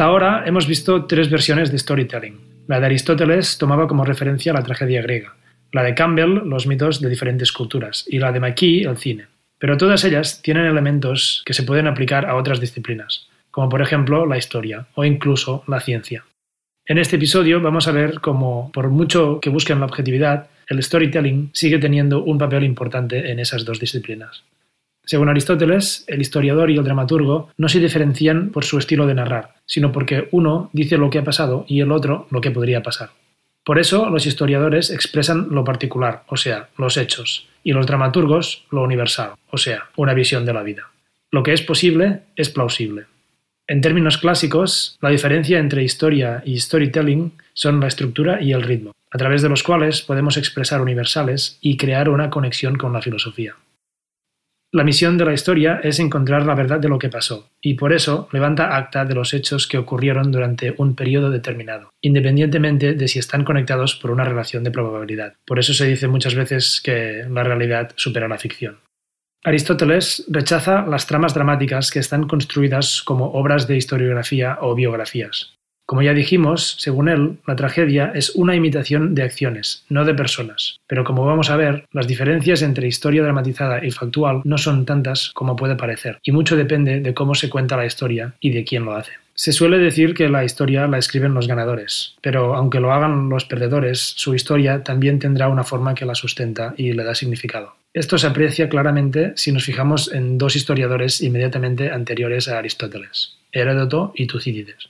Hasta ahora hemos visto tres versiones de storytelling. La de Aristóteles tomaba como referencia la tragedia griega, la de Campbell los mitos de diferentes culturas y la de McKee el cine. Pero todas ellas tienen elementos que se pueden aplicar a otras disciplinas, como por ejemplo la historia o incluso la ciencia. En este episodio vamos a ver cómo, por mucho que busquen la objetividad, el storytelling sigue teniendo un papel importante en esas dos disciplinas. Según Aristóteles, el historiador y el dramaturgo no se diferencian por su estilo de narrar, sino porque uno dice lo que ha pasado y el otro lo que podría pasar. Por eso los historiadores expresan lo particular, o sea, los hechos, y los dramaturgos lo universal, o sea, una visión de la vida. Lo que es posible es plausible. En términos clásicos, la diferencia entre historia y storytelling son la estructura y el ritmo, a través de los cuales podemos expresar universales y crear una conexión con la filosofía. La misión de la historia es encontrar la verdad de lo que pasó, y por eso levanta acta de los hechos que ocurrieron durante un periodo determinado, independientemente de si están conectados por una relación de probabilidad. Por eso se dice muchas veces que la realidad supera la ficción. Aristóteles rechaza las tramas dramáticas que están construidas como obras de historiografía o biografías. Como ya dijimos, según él, la tragedia es una imitación de acciones, no de personas. Pero como vamos a ver, las diferencias entre historia dramatizada y factual no son tantas como puede parecer, y mucho depende de cómo se cuenta la historia y de quién lo hace. Se suele decir que la historia la escriben los ganadores, pero aunque lo hagan los perdedores, su historia también tendrá una forma que la sustenta y le da significado. Esto se aprecia claramente si nos fijamos en dos historiadores inmediatamente anteriores a Aristóteles, Heródoto y Tucídides.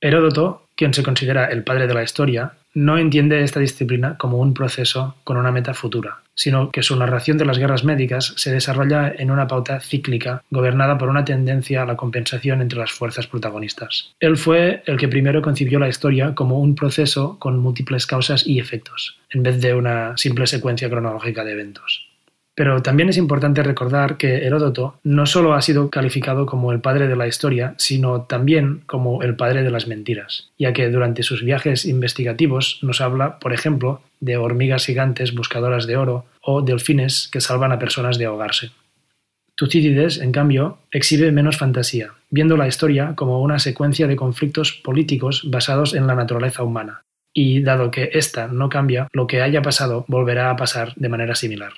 Heródoto, quien se considera el padre de la historia, no entiende esta disciplina como un proceso con una meta futura, sino que su narración de las guerras médicas se desarrolla en una pauta cíclica gobernada por una tendencia a la compensación entre las fuerzas protagonistas. Él fue el que primero concibió la historia como un proceso con múltiples causas y efectos, en vez de una simple secuencia cronológica de eventos. Pero también es importante recordar que Heródoto no solo ha sido calificado como el padre de la historia, sino también como el padre de las mentiras, ya que durante sus viajes investigativos nos habla, por ejemplo, de hormigas gigantes buscadoras de oro o delfines que salvan a personas de ahogarse. Tucídides, en cambio, exhibe menos fantasía, viendo la historia como una secuencia de conflictos políticos basados en la naturaleza humana. Y dado que ésta no cambia, lo que haya pasado volverá a pasar de manera similar.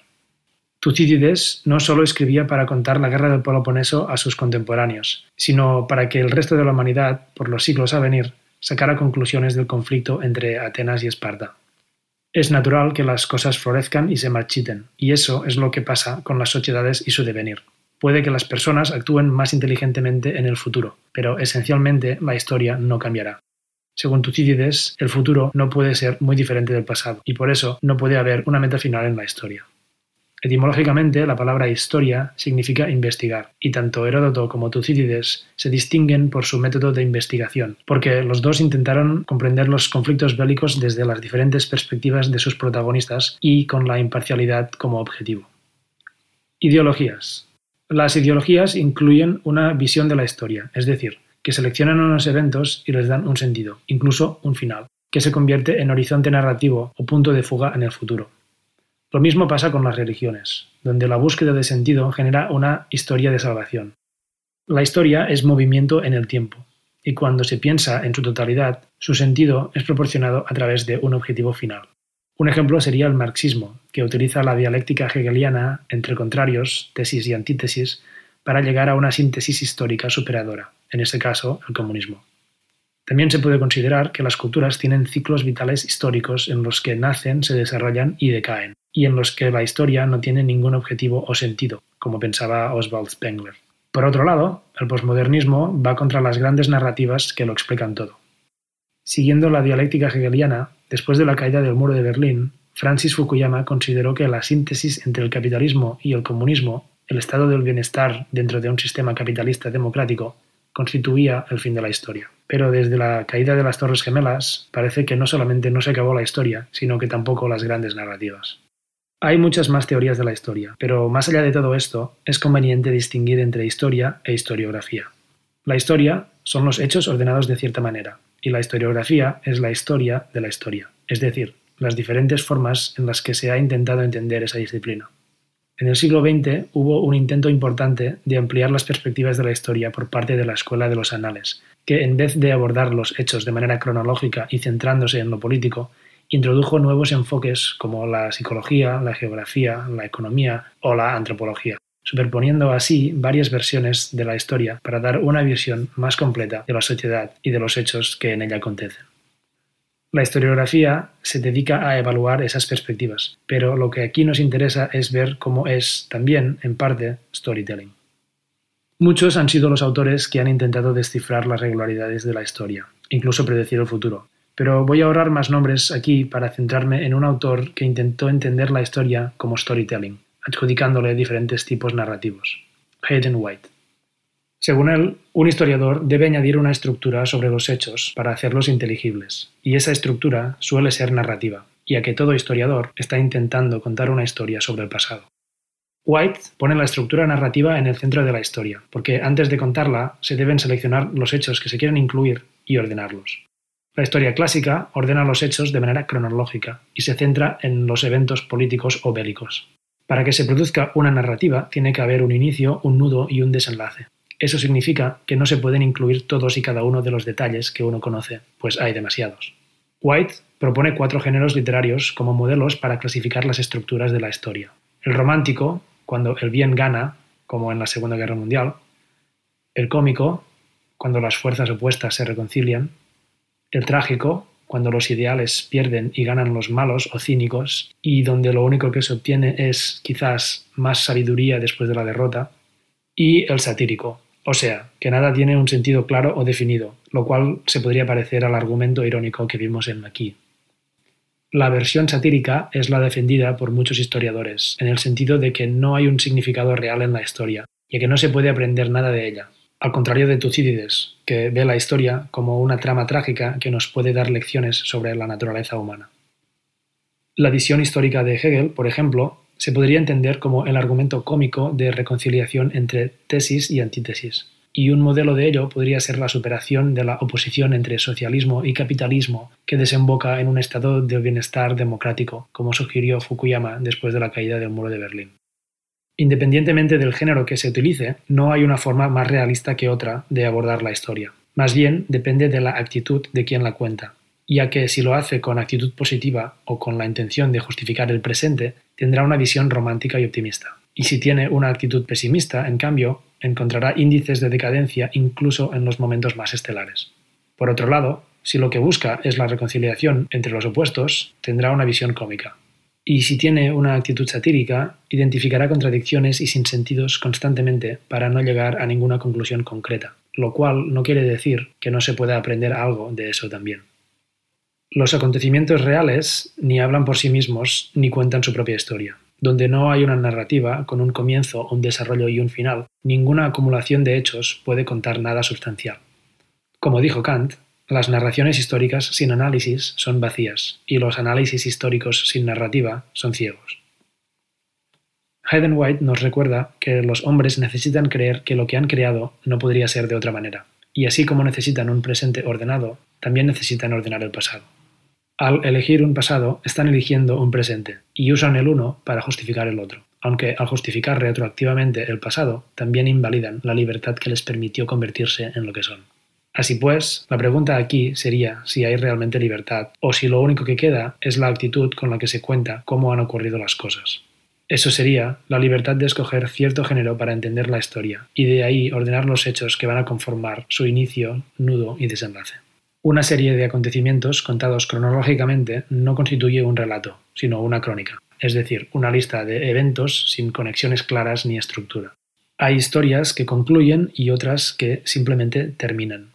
Tucídides no solo escribía para contar la guerra del Peloponeso a sus contemporáneos, sino para que el resto de la humanidad, por los siglos a venir, sacara conclusiones del conflicto entre Atenas y Esparta. Es natural que las cosas florezcan y se marchiten, y eso es lo que pasa con las sociedades y su devenir. Puede que las personas actúen más inteligentemente en el futuro, pero esencialmente la historia no cambiará. Según Tucídides, el futuro no puede ser muy diferente del pasado, y por eso no puede haber una meta final en la historia. Etimológicamente, la palabra historia significa investigar, y tanto Heródoto como Tucídides se distinguen por su método de investigación, porque los dos intentaron comprender los conflictos bélicos desde las diferentes perspectivas de sus protagonistas y con la imparcialidad como objetivo. Ideologías. Las ideologías incluyen una visión de la historia, es decir, que seleccionan unos eventos y les dan un sentido, incluso un final, que se convierte en horizonte narrativo o punto de fuga en el futuro. Lo mismo pasa con las religiones, donde la búsqueda de sentido genera una historia de salvación. La historia es movimiento en el tiempo, y cuando se piensa en su totalidad, su sentido es proporcionado a través de un objetivo final. Un ejemplo sería el marxismo, que utiliza la dialéctica hegeliana entre contrarios, tesis y antítesis, para llegar a una síntesis histórica superadora, en este caso el comunismo. También se puede considerar que las culturas tienen ciclos vitales históricos en los que nacen, se desarrollan y decaen y en los que la historia no tiene ningún objetivo o sentido, como pensaba Oswald Spengler. Por otro lado, el posmodernismo va contra las grandes narrativas que lo explican todo. Siguiendo la dialéctica hegeliana, después de la caída del muro de Berlín, Francis Fukuyama consideró que la síntesis entre el capitalismo y el comunismo, el estado del bienestar dentro de un sistema capitalista democrático, constituía el fin de la historia. Pero desde la caída de las Torres Gemelas parece que no solamente no se acabó la historia, sino que tampoco las grandes narrativas. Hay muchas más teorías de la historia, pero más allá de todo esto, es conveniente distinguir entre historia e historiografía. La historia son los hechos ordenados de cierta manera, y la historiografía es la historia de la historia, es decir, las diferentes formas en las que se ha intentado entender esa disciplina. En el siglo XX hubo un intento importante de ampliar las perspectivas de la historia por parte de la Escuela de los Anales, que en vez de abordar los hechos de manera cronológica y centrándose en lo político, introdujo nuevos enfoques como la psicología, la geografía, la economía o la antropología, superponiendo así varias versiones de la historia para dar una visión más completa de la sociedad y de los hechos que en ella acontecen. La historiografía se dedica a evaluar esas perspectivas, pero lo que aquí nos interesa es ver cómo es también, en parte, storytelling. Muchos han sido los autores que han intentado descifrar las regularidades de la historia, incluso predecir el futuro, pero voy a ahorrar más nombres aquí para centrarme en un autor que intentó entender la historia como storytelling, adjudicándole diferentes tipos narrativos. Hayden White. Según él, un historiador debe añadir una estructura sobre los hechos para hacerlos inteligibles, y esa estructura suele ser narrativa, ya que todo historiador está intentando contar una historia sobre el pasado. White pone la estructura narrativa en el centro de la historia, porque antes de contarla se deben seleccionar los hechos que se quieren incluir y ordenarlos. La historia clásica ordena los hechos de manera cronológica y se centra en los eventos políticos o bélicos. Para que se produzca una narrativa tiene que haber un inicio, un nudo y un desenlace. Eso significa que no se pueden incluir todos y cada uno de los detalles que uno conoce, pues hay demasiados. White propone cuatro géneros literarios como modelos para clasificar las estructuras de la historia. El romántico, cuando el bien gana, como en la Segunda Guerra Mundial. El cómico, cuando las fuerzas opuestas se reconcilian. El trágico, cuando los ideales pierden y ganan los malos o cínicos, y donde lo único que se obtiene es quizás más sabiduría después de la derrota. Y el satírico, o sea, que nada tiene un sentido claro o definido, lo cual se podría parecer al argumento irónico que vimos en aquí. La versión satírica es la defendida por muchos historiadores, en el sentido de que no hay un significado real en la historia, y que no se puede aprender nada de ella, al contrario de Tucídides, que ve la historia como una trama trágica que nos puede dar lecciones sobre la naturaleza humana. La visión histórica de Hegel, por ejemplo, se podría entender como el argumento cómico de reconciliación entre tesis y antítesis. Y un modelo de ello podría ser la superación de la oposición entre socialismo y capitalismo que desemboca en un estado de bienestar democrático, como sugirió Fukuyama después de la caída del muro de Berlín. Independientemente del género que se utilice, no hay una forma más realista que otra de abordar la historia. Más bien depende de la actitud de quien la cuenta, ya que si lo hace con actitud positiva o con la intención de justificar el presente, tendrá una visión romántica y optimista. Y si tiene una actitud pesimista, en cambio, encontrará índices de decadencia incluso en los momentos más estelares. Por otro lado, si lo que busca es la reconciliación entre los opuestos, tendrá una visión cómica. Y si tiene una actitud satírica, identificará contradicciones y sinsentidos constantemente para no llegar a ninguna conclusión concreta, lo cual no quiere decir que no se pueda aprender algo de eso también. Los acontecimientos reales ni hablan por sí mismos ni cuentan su propia historia. Donde no hay una narrativa con un comienzo, un desarrollo y un final, ninguna acumulación de hechos puede contar nada sustancial. Como dijo Kant, las narraciones históricas sin análisis son vacías y los análisis históricos sin narrativa son ciegos. Hayden White nos recuerda que los hombres necesitan creer que lo que han creado no podría ser de otra manera, y así como necesitan un presente ordenado, también necesitan ordenar el pasado. Al elegir un pasado, están eligiendo un presente y usan el uno para justificar el otro, aunque al justificar retroactivamente el pasado, también invalidan la libertad que les permitió convertirse en lo que son. Así pues, la pregunta aquí sería si hay realmente libertad o si lo único que queda es la actitud con la que se cuenta cómo han ocurrido las cosas. Eso sería la libertad de escoger cierto género para entender la historia y de ahí ordenar los hechos que van a conformar su inicio, nudo y desenlace. Una serie de acontecimientos contados cronológicamente no constituye un relato, sino una crónica, es decir, una lista de eventos sin conexiones claras ni estructura. Hay historias que concluyen y otras que simplemente terminan.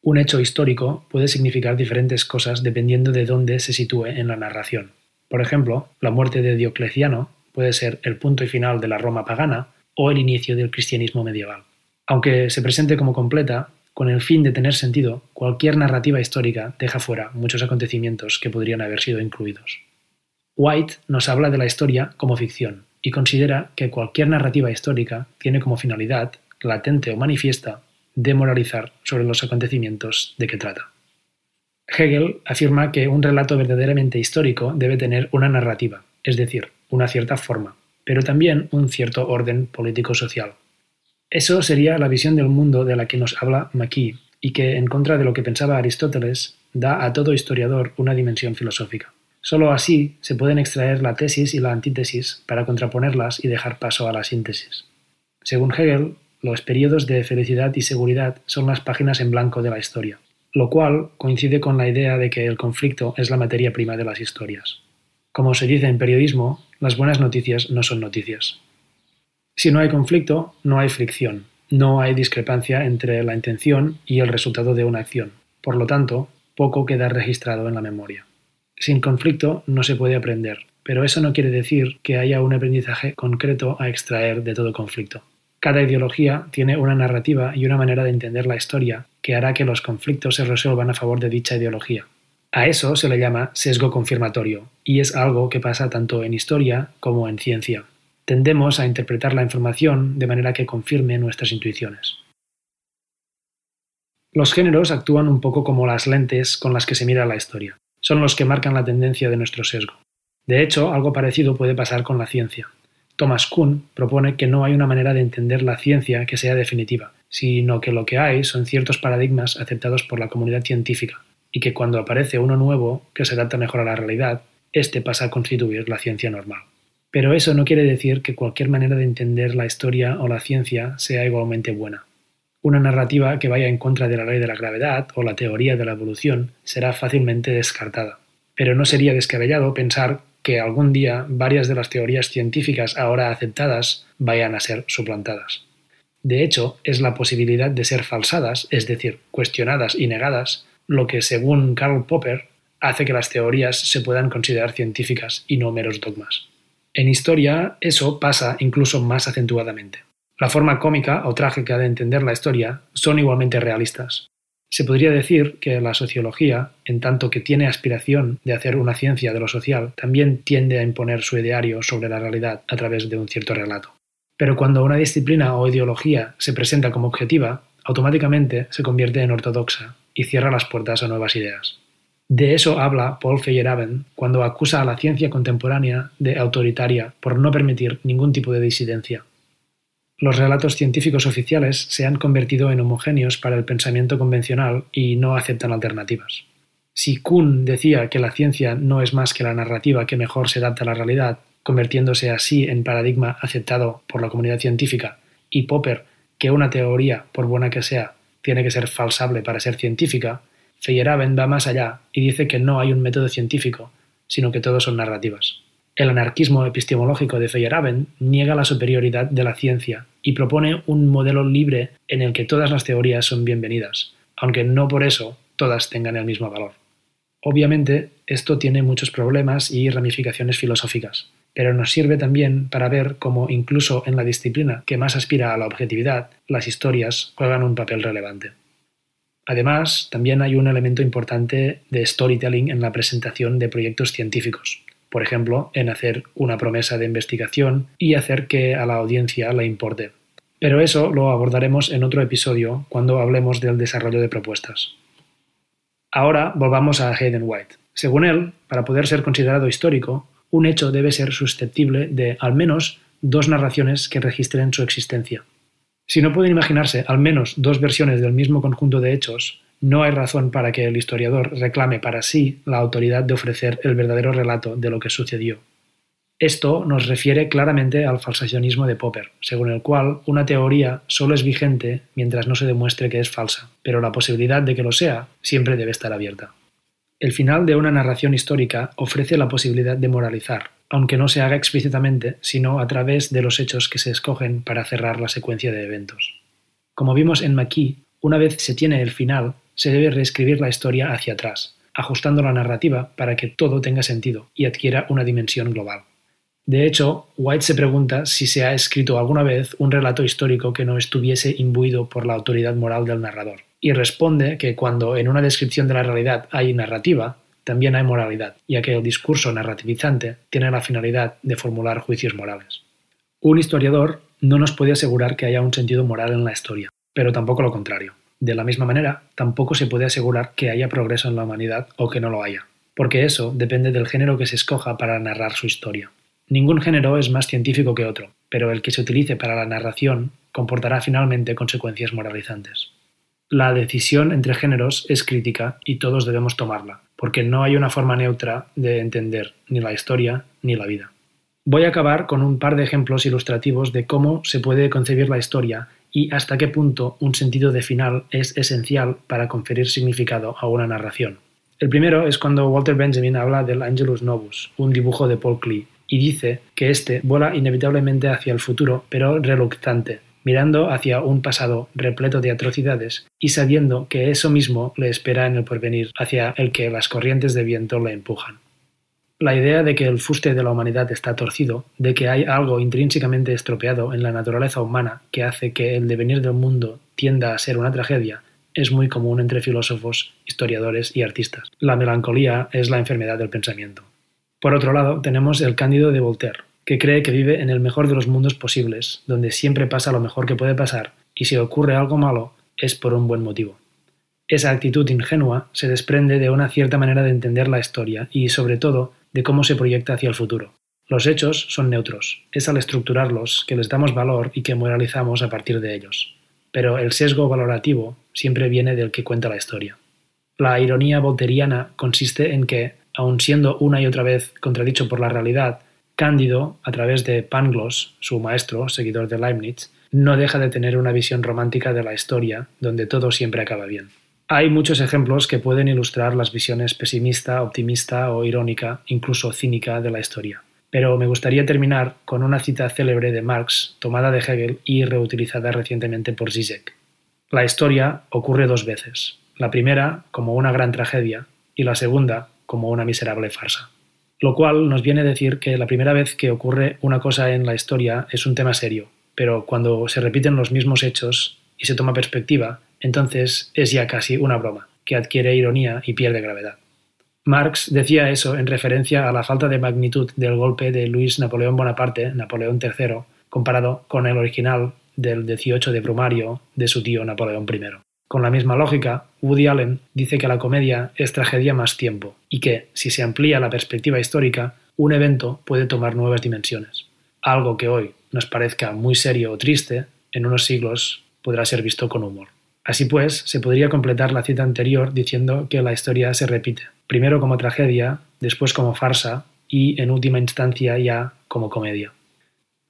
Un hecho histórico puede significar diferentes cosas dependiendo de dónde se sitúe en la narración. Por ejemplo, la muerte de Diocleciano puede ser el punto y final de la Roma pagana o el inicio del cristianismo medieval. Aunque se presente como completa, con el fin de tener sentido, cualquier narrativa histórica deja fuera muchos acontecimientos que podrían haber sido incluidos. White nos habla de la historia como ficción y considera que cualquier narrativa histórica tiene como finalidad, latente o manifiesta, demoralizar sobre los acontecimientos de que trata. Hegel afirma que un relato verdaderamente histórico debe tener una narrativa, es decir, una cierta forma, pero también un cierto orden político-social. Eso sería la visión del mundo de la que nos habla McKee, y que, en contra de lo que pensaba Aristóteles, da a todo historiador una dimensión filosófica. Solo así se pueden extraer la tesis y la antítesis para contraponerlas y dejar paso a la síntesis. Según Hegel, los periodos de felicidad y seguridad son las páginas en blanco de la historia, lo cual coincide con la idea de que el conflicto es la materia prima de las historias. Como se dice en periodismo, las buenas noticias no son noticias. Si no hay conflicto, no hay fricción, no hay discrepancia entre la intención y el resultado de una acción. Por lo tanto, poco queda registrado en la memoria. Sin conflicto no se puede aprender, pero eso no quiere decir que haya un aprendizaje concreto a extraer de todo conflicto. Cada ideología tiene una narrativa y una manera de entender la historia que hará que los conflictos se resuelvan a favor de dicha ideología. A eso se le llama sesgo confirmatorio, y es algo que pasa tanto en historia como en ciencia. Tendemos a interpretar la información de manera que confirme nuestras intuiciones. Los géneros actúan un poco como las lentes con las que se mira la historia. Son los que marcan la tendencia de nuestro sesgo. De hecho, algo parecido puede pasar con la ciencia. Thomas Kuhn propone que no hay una manera de entender la ciencia que sea definitiva, sino que lo que hay son ciertos paradigmas aceptados por la comunidad científica, y que cuando aparece uno nuevo que se adapta mejor a la realidad, éste pasa a constituir la ciencia normal. Pero eso no quiere decir que cualquier manera de entender la historia o la ciencia sea igualmente buena. Una narrativa que vaya en contra de la ley de la gravedad o la teoría de la evolución será fácilmente descartada. Pero no sería descabellado pensar que algún día varias de las teorías científicas ahora aceptadas vayan a ser suplantadas. De hecho, es la posibilidad de ser falsadas, es decir, cuestionadas y negadas, lo que, según Karl Popper, hace que las teorías se puedan considerar científicas y no meros dogmas. En historia, eso pasa incluso más acentuadamente. La forma cómica o trágica de entender la historia son igualmente realistas. Se podría decir que la sociología, en tanto que tiene aspiración de hacer una ciencia de lo social, también tiende a imponer su ideario sobre la realidad a través de un cierto relato. Pero cuando una disciplina o ideología se presenta como objetiva, automáticamente se convierte en ortodoxa y cierra las puertas a nuevas ideas. De eso habla Paul Feyerabend cuando acusa a la ciencia contemporánea de autoritaria por no permitir ningún tipo de disidencia. Los relatos científicos oficiales se han convertido en homogéneos para el pensamiento convencional y no aceptan alternativas. Si Kuhn decía que la ciencia no es más que la narrativa que mejor se adapta a la realidad, convirtiéndose así en paradigma aceptado por la comunidad científica, y Popper que una teoría, por buena que sea, tiene que ser falsable para ser científica, Feyerabend va más allá y dice que no hay un método científico, sino que todos son narrativas. El anarquismo epistemológico de Feyerabend niega la superioridad de la ciencia y propone un modelo libre en el que todas las teorías son bienvenidas, aunque no por eso todas tengan el mismo valor. Obviamente, esto tiene muchos problemas y ramificaciones filosóficas, pero nos sirve también para ver cómo incluso en la disciplina que más aspira a la objetividad, las historias juegan un papel relevante. Además, también hay un elemento importante de storytelling en la presentación de proyectos científicos, por ejemplo, en hacer una promesa de investigación y hacer que a la audiencia le importe. Pero eso lo abordaremos en otro episodio cuando hablemos del desarrollo de propuestas. Ahora volvamos a Hayden White. Según él, para poder ser considerado histórico, un hecho debe ser susceptible de al menos dos narraciones que registren su existencia. Si no pueden imaginarse al menos dos versiones del mismo conjunto de hechos, no hay razón para que el historiador reclame para sí la autoridad de ofrecer el verdadero relato de lo que sucedió. Esto nos refiere claramente al falsacionismo de Popper, según el cual una teoría solo es vigente mientras no se demuestre que es falsa, pero la posibilidad de que lo sea siempre debe estar abierta. El final de una narración histórica ofrece la posibilidad de moralizar, aunque no se haga explícitamente, sino a través de los hechos que se escogen para cerrar la secuencia de eventos. Como vimos en McKee, una vez se tiene el final, se debe reescribir la historia hacia atrás, ajustando la narrativa para que todo tenga sentido y adquiera una dimensión global. De hecho, White se pregunta si se ha escrito alguna vez un relato histórico que no estuviese imbuido por la autoridad moral del narrador, y responde que cuando en una descripción de la realidad hay narrativa, también hay moralidad, ya que el discurso narrativizante tiene la finalidad de formular juicios morales. Un historiador no nos puede asegurar que haya un sentido moral en la historia, pero tampoco lo contrario. De la misma manera, tampoco se puede asegurar que haya progreso en la humanidad o que no lo haya, porque eso depende del género que se escoja para narrar su historia. Ningún género es más científico que otro, pero el que se utilice para la narración comportará finalmente consecuencias moralizantes. La decisión entre géneros es crítica y todos debemos tomarla, porque no hay una forma neutra de entender ni la historia ni la vida. Voy a acabar con un par de ejemplos ilustrativos de cómo se puede concebir la historia y hasta qué punto un sentido de final es esencial para conferir significado a una narración. El primero es cuando Walter Benjamin habla del Angelus Novus, un dibujo de Paul Klee, y dice que éste vuela inevitablemente hacia el futuro, pero reluctante, mirando hacia un pasado repleto de atrocidades y sabiendo que eso mismo le espera en el porvenir, hacia el que las corrientes de viento le empujan. La idea de que el fuste de la humanidad está torcido, de que hay algo intrínsecamente estropeado en la naturaleza humana que hace que el devenir del mundo tienda a ser una tragedia, es muy común entre filósofos, historiadores y artistas. La melancolía es la enfermedad del pensamiento. Por otro lado, tenemos el Cándido de Voltaire, que cree que vive en el mejor de los mundos posibles, donde siempre pasa lo mejor que puede pasar, y si ocurre algo malo, es por un buen motivo. Esa actitud ingenua se desprende de una cierta manera de entender la historia y, sobre todo, de cómo se proyecta hacia el futuro. Los hechos son neutros, es al estructurarlos que les damos valor y que moralizamos a partir de ellos. Pero el sesgo valorativo siempre viene del que cuenta la historia. La ironía volteriana consiste en que, aun siendo una y otra vez contradicho por la realidad, Cándido, a través de Pangloss, su maestro, seguidor de Leibniz, no deja de tener una visión romántica de la historia, donde todo siempre acaba bien. Hay muchos ejemplos que pueden ilustrar las visiones pesimista, optimista o irónica, incluso cínica de la historia. Pero me gustaría terminar con una cita célebre de Marx, tomada de Hegel y reutilizada recientemente por Zizek. La historia ocurre dos veces, la primera como una gran tragedia y la segunda como una miserable farsa. Lo cual nos viene a decir que la primera vez que ocurre una cosa en la historia es un tema serio, pero cuando se repiten los mismos hechos y se toma perspectiva, entonces es ya casi una broma, que adquiere ironía y pierde gravedad. Marx decía eso en referencia a la falta de magnitud del golpe de Luis Napoleón Bonaparte, Napoleón III, comparado con el original del 18 de Brumario de su tío Napoleón I. Con la misma lógica, Woody Allen dice que la comedia es tragedia más tiempo y que, si se amplía la perspectiva histórica, un evento puede tomar nuevas dimensiones. Algo que hoy nos parezca muy serio o triste, en unos siglos podrá ser visto con humor. Así pues, se podría completar la cita anterior diciendo que la historia se repite, primero como tragedia, después como farsa y, en última instancia, ya como comedia.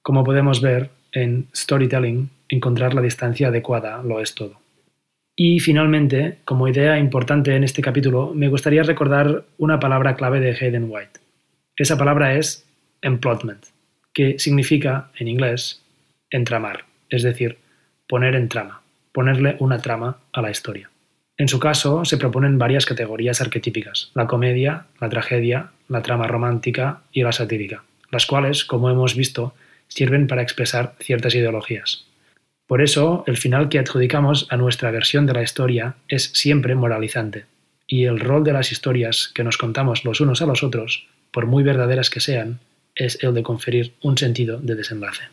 Como podemos ver, en storytelling, encontrar la distancia adecuada lo es todo. Y finalmente, como idea importante en este capítulo, me gustaría recordar una palabra clave de Hayden White. Esa palabra es emplotment, que significa, en inglés, entramar, es decir, poner en trama ponerle una trama a la historia. En su caso, se proponen varias categorías arquetípicas, la comedia, la tragedia, la trama romántica y la satírica, las cuales, como hemos visto, sirven para expresar ciertas ideologías. Por eso, el final que adjudicamos a nuestra versión de la historia es siempre moralizante, y el rol de las historias que nos contamos los unos a los otros, por muy verdaderas que sean, es el de conferir un sentido de desenlace.